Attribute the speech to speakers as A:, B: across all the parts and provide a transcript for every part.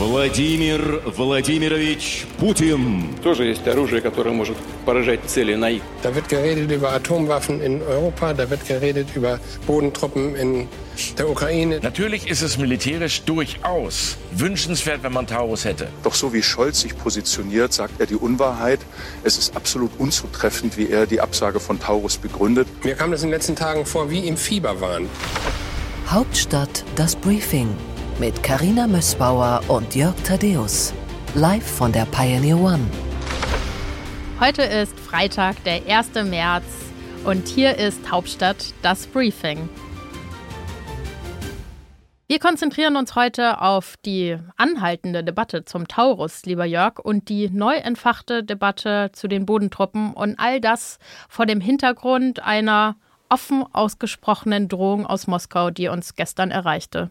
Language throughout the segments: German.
A: Владимир Владимирович Путин.
B: Тоже есть оружие, которое может поражать цели на их.
C: Da wird geredet über Atomwaffen in Europa, da wird geredet über Bodentruppen in der Ukraine.
D: Natürlich ist es militärisch durchaus wünschenswert, wenn man Taurus hätte.
E: Doch so wie Scholz sich positioniert, sagt er die Unwahrheit. Es ist absolut unzutreffend, wie er die Absage von Taurus begründet.
C: Mir kam das in den letzten Tagen vor wie im Fieberwahn.
F: Hauptstadt das Briefing mit Karina Mössbauer und Jörg Thaddeus. Live von der Pioneer One.
G: Heute ist Freitag, der 1. März und hier ist Hauptstadt das Briefing. Wir konzentrieren uns heute auf die anhaltende Debatte zum Taurus, lieber Jörg, und die neu entfachte Debatte zu den Bodentruppen und all das vor dem Hintergrund einer offen ausgesprochenen Drohung aus Moskau, die uns gestern erreichte.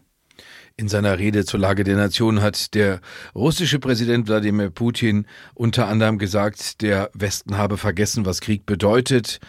H: In seiner Rede zur Lage der Nation hat der russische Präsident Wladimir Putin unter anderem gesagt, der Westen habe vergessen, was Krieg bedeutet.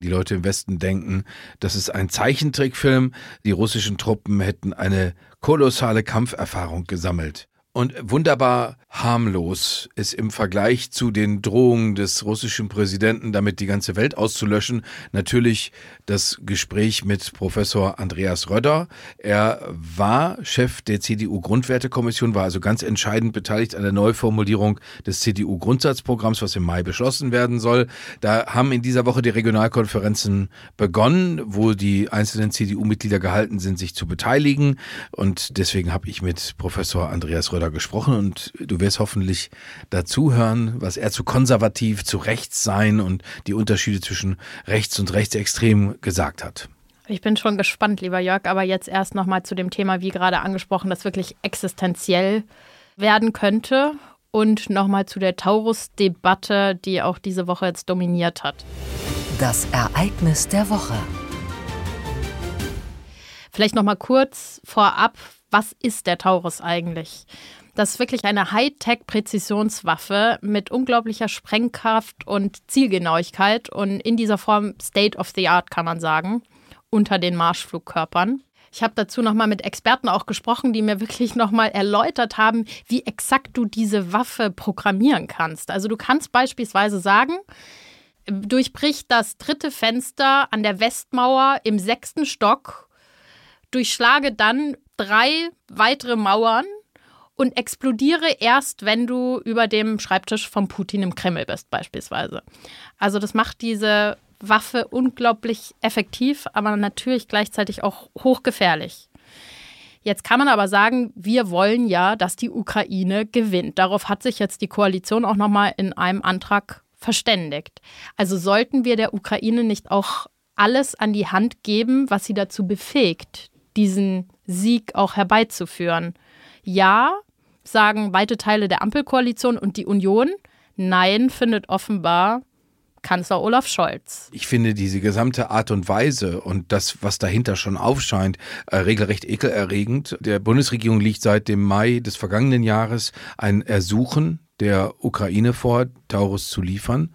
H: Die Leute im Westen denken, das ist ein Zeichentrickfilm. Die russischen Truppen hätten eine kolossale Kampferfahrung gesammelt. Und wunderbar harmlos ist im Vergleich zu den Drohungen des russischen Präsidenten, damit die ganze Welt auszulöschen, natürlich das Gespräch mit Professor Andreas Röder. Er war Chef der CDU-Grundwertekommission, war also ganz entscheidend beteiligt an der Neuformulierung des CDU-Grundsatzprogramms, was im Mai beschlossen werden soll. Da haben in dieser Woche die Regionalkonferenzen begonnen, wo die einzelnen CDU-Mitglieder gehalten sind, sich zu beteiligen. Und deswegen habe ich mit Professor Andreas Röder gesprochen und du wirst hoffentlich dazuhören, was er zu konservativ, zu rechts sein und die Unterschiede zwischen rechts und rechtsextrem gesagt hat.
G: Ich bin schon gespannt, lieber Jörg, aber jetzt erst nochmal zu dem Thema, wie gerade angesprochen, das wirklich existenziell werden könnte und nochmal zu der Taurus-Debatte, die auch diese Woche jetzt dominiert hat.
F: Das Ereignis der Woche.
G: Vielleicht nochmal kurz vorab, was ist der Taurus eigentlich? Das ist wirklich eine Hightech-Präzisionswaffe mit unglaublicher Sprengkraft und Zielgenauigkeit und in dieser Form State of the Art, kann man sagen, unter den Marschflugkörpern. Ich habe dazu nochmal mit Experten auch gesprochen, die mir wirklich nochmal erläutert haben, wie exakt du diese Waffe programmieren kannst. Also du kannst beispielsweise sagen, durchbricht das dritte Fenster an der Westmauer im sechsten Stock, durchschlage dann drei weitere Mauern und explodiere erst, wenn du über dem Schreibtisch von Putin im Kreml bist, beispielsweise. Also das macht diese Waffe unglaublich effektiv, aber natürlich gleichzeitig auch hochgefährlich. Jetzt kann man aber sagen, wir wollen ja, dass die Ukraine gewinnt. Darauf hat sich jetzt die Koalition auch nochmal in einem Antrag verständigt. Also sollten wir der Ukraine nicht auch alles an die Hand geben, was sie dazu befähigt, diesen Sieg auch herbeizuführen. Ja, sagen weite Teile der Ampelkoalition und die Union. Nein, findet offenbar Kanzler Olaf Scholz.
H: Ich finde diese gesamte Art und Weise und das, was dahinter schon aufscheint, äh, regelrecht ekelerregend. Der Bundesregierung liegt seit dem Mai des vergangenen Jahres ein Ersuchen der Ukraine vor, Taurus zu liefern.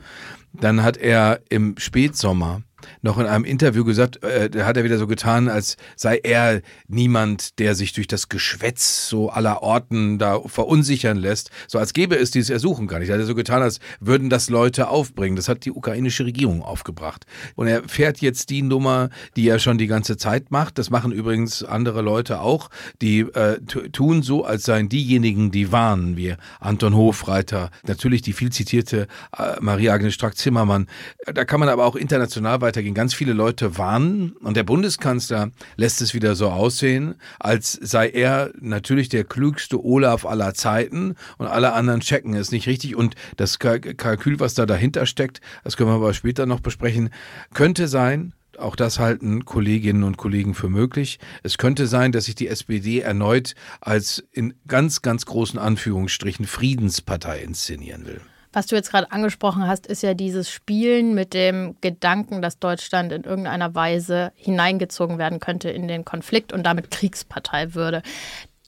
H: Dann hat er im Spätsommer noch in einem Interview gesagt, äh, da hat er wieder so getan, als sei er niemand, der sich durch das Geschwätz so aller Orten da verunsichern lässt. So als gäbe es dieses Ersuchen gar nicht. Er hat so getan, als würden das Leute aufbringen. Das hat die ukrainische Regierung aufgebracht. Und er fährt jetzt die Nummer, die er schon die ganze Zeit macht. Das machen übrigens andere Leute auch. Die äh, tun so, als seien diejenigen, die warnen, wie Anton Hofreiter, natürlich die viel zitierte äh, Maria-Agnes Strack-Zimmermann. Da kann man aber auch international weiter weitergehen. Ganz viele Leute warnen und der Bundeskanzler lässt es wieder so aussehen, als sei er natürlich der klügste Olaf aller Zeiten und alle anderen checken es nicht richtig. Und das Kalkül, was da dahinter steckt, das können wir aber später noch besprechen, könnte sein, auch das halten Kolleginnen und Kollegen für möglich. Es könnte sein, dass sich die SPD erneut als in ganz, ganz großen Anführungsstrichen Friedenspartei inszenieren will.
G: Was du jetzt gerade angesprochen hast, ist ja dieses Spielen mit dem Gedanken, dass Deutschland in irgendeiner Weise hineingezogen werden könnte in den Konflikt und damit Kriegspartei würde.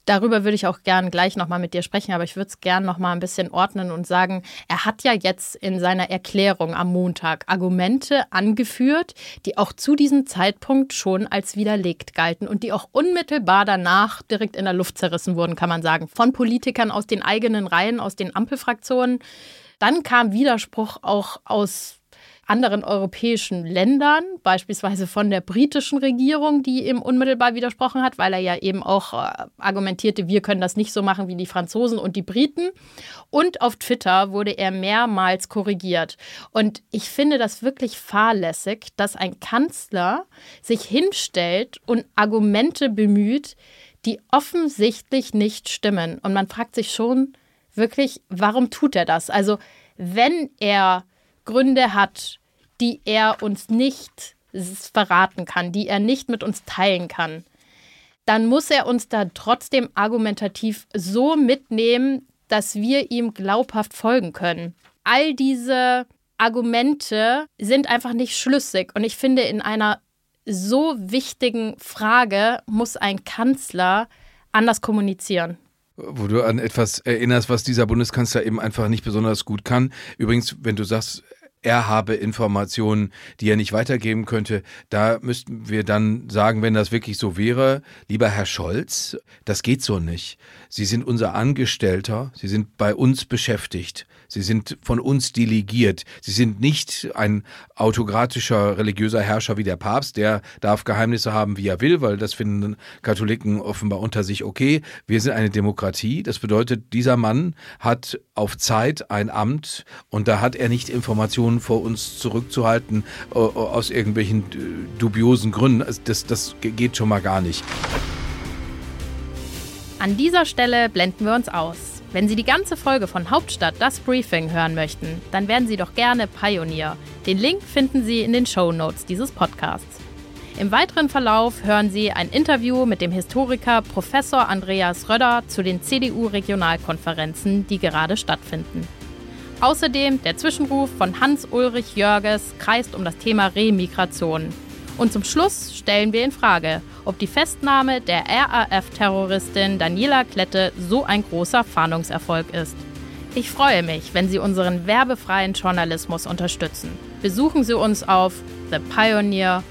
G: darüber würde ich auch gern gleich nochmal mit dir sprechen, aber ich würde es gern nochmal ein bisschen ordnen und sagen, er hat ja jetzt in seiner Erklärung am Montag Argumente angeführt, die auch zu diesem Zeitpunkt schon als widerlegt galten und die auch unmittelbar danach direkt in der Luft zerrissen wurden, kann man sagen, von Politikern aus den eigenen Reihen, aus den Ampelfraktionen. Dann kam Widerspruch auch aus anderen europäischen Ländern, beispielsweise von der britischen Regierung, die ihm unmittelbar widersprochen hat, weil er ja eben auch äh, argumentierte, wir können das nicht so machen wie die Franzosen und die Briten. Und auf Twitter wurde er mehrmals korrigiert. Und ich finde das wirklich fahrlässig, dass ein Kanzler sich hinstellt und Argumente bemüht, die offensichtlich nicht stimmen. Und man fragt sich schon wirklich, warum tut er das? Also wenn er Gründe hat, die er uns nicht verraten kann, die er nicht mit uns teilen kann, dann muss er uns da trotzdem argumentativ so mitnehmen, dass wir ihm glaubhaft folgen können. All diese Argumente sind einfach nicht schlüssig. Und ich finde, in einer so wichtigen Frage muss ein Kanzler anders kommunizieren
H: wo du an etwas erinnerst, was dieser Bundeskanzler eben einfach nicht besonders gut kann. Übrigens, wenn du sagst, er habe Informationen, die er nicht weitergeben könnte. Da müssten wir dann sagen, wenn das wirklich so wäre, lieber Herr Scholz, das geht so nicht. Sie sind unser Angestellter, Sie sind bei uns beschäftigt. Sie sind von uns delegiert. Sie sind nicht ein autokratischer religiöser Herrscher wie der Papst, der darf Geheimnisse haben, wie er will, weil das finden Katholiken offenbar unter sich okay. Wir sind eine Demokratie. Das bedeutet, dieser Mann hat auf Zeit ein Amt und da hat er nicht Informationen vor uns zurückzuhalten äh, aus irgendwelchen äh, dubiosen Gründen. Also das, das geht schon mal gar nicht.
G: An dieser Stelle blenden wir uns aus. Wenn Sie die ganze Folge von Hauptstadt das Briefing hören möchten, dann werden Sie doch gerne Pionier. Den Link finden Sie in den Show Notes dieses Podcasts. Im weiteren Verlauf hören Sie ein Interview mit dem Historiker Professor Andreas Röder zu den CDU-Regionalkonferenzen, die gerade stattfinden. Außerdem der Zwischenruf von Hans-Ulrich Jörges kreist um das Thema Remigration. Und zum Schluss stellen wir in Frage, ob die Festnahme der RAF-Terroristin Daniela Klette so ein großer Fahndungserfolg ist. Ich freue mich, wenn Sie unseren werbefreien Journalismus unterstützen. Besuchen Sie uns auf thepioneer.de.